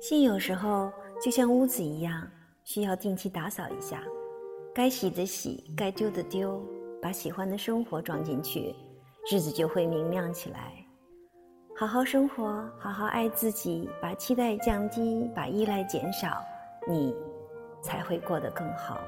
心有时候就像屋子一样需要定期打扫一下。该洗的洗该丢的丢把喜欢的生活装进去日子就会明亮起来。好好生活好好爱自己把期待降低把依赖减少你才会过得更好。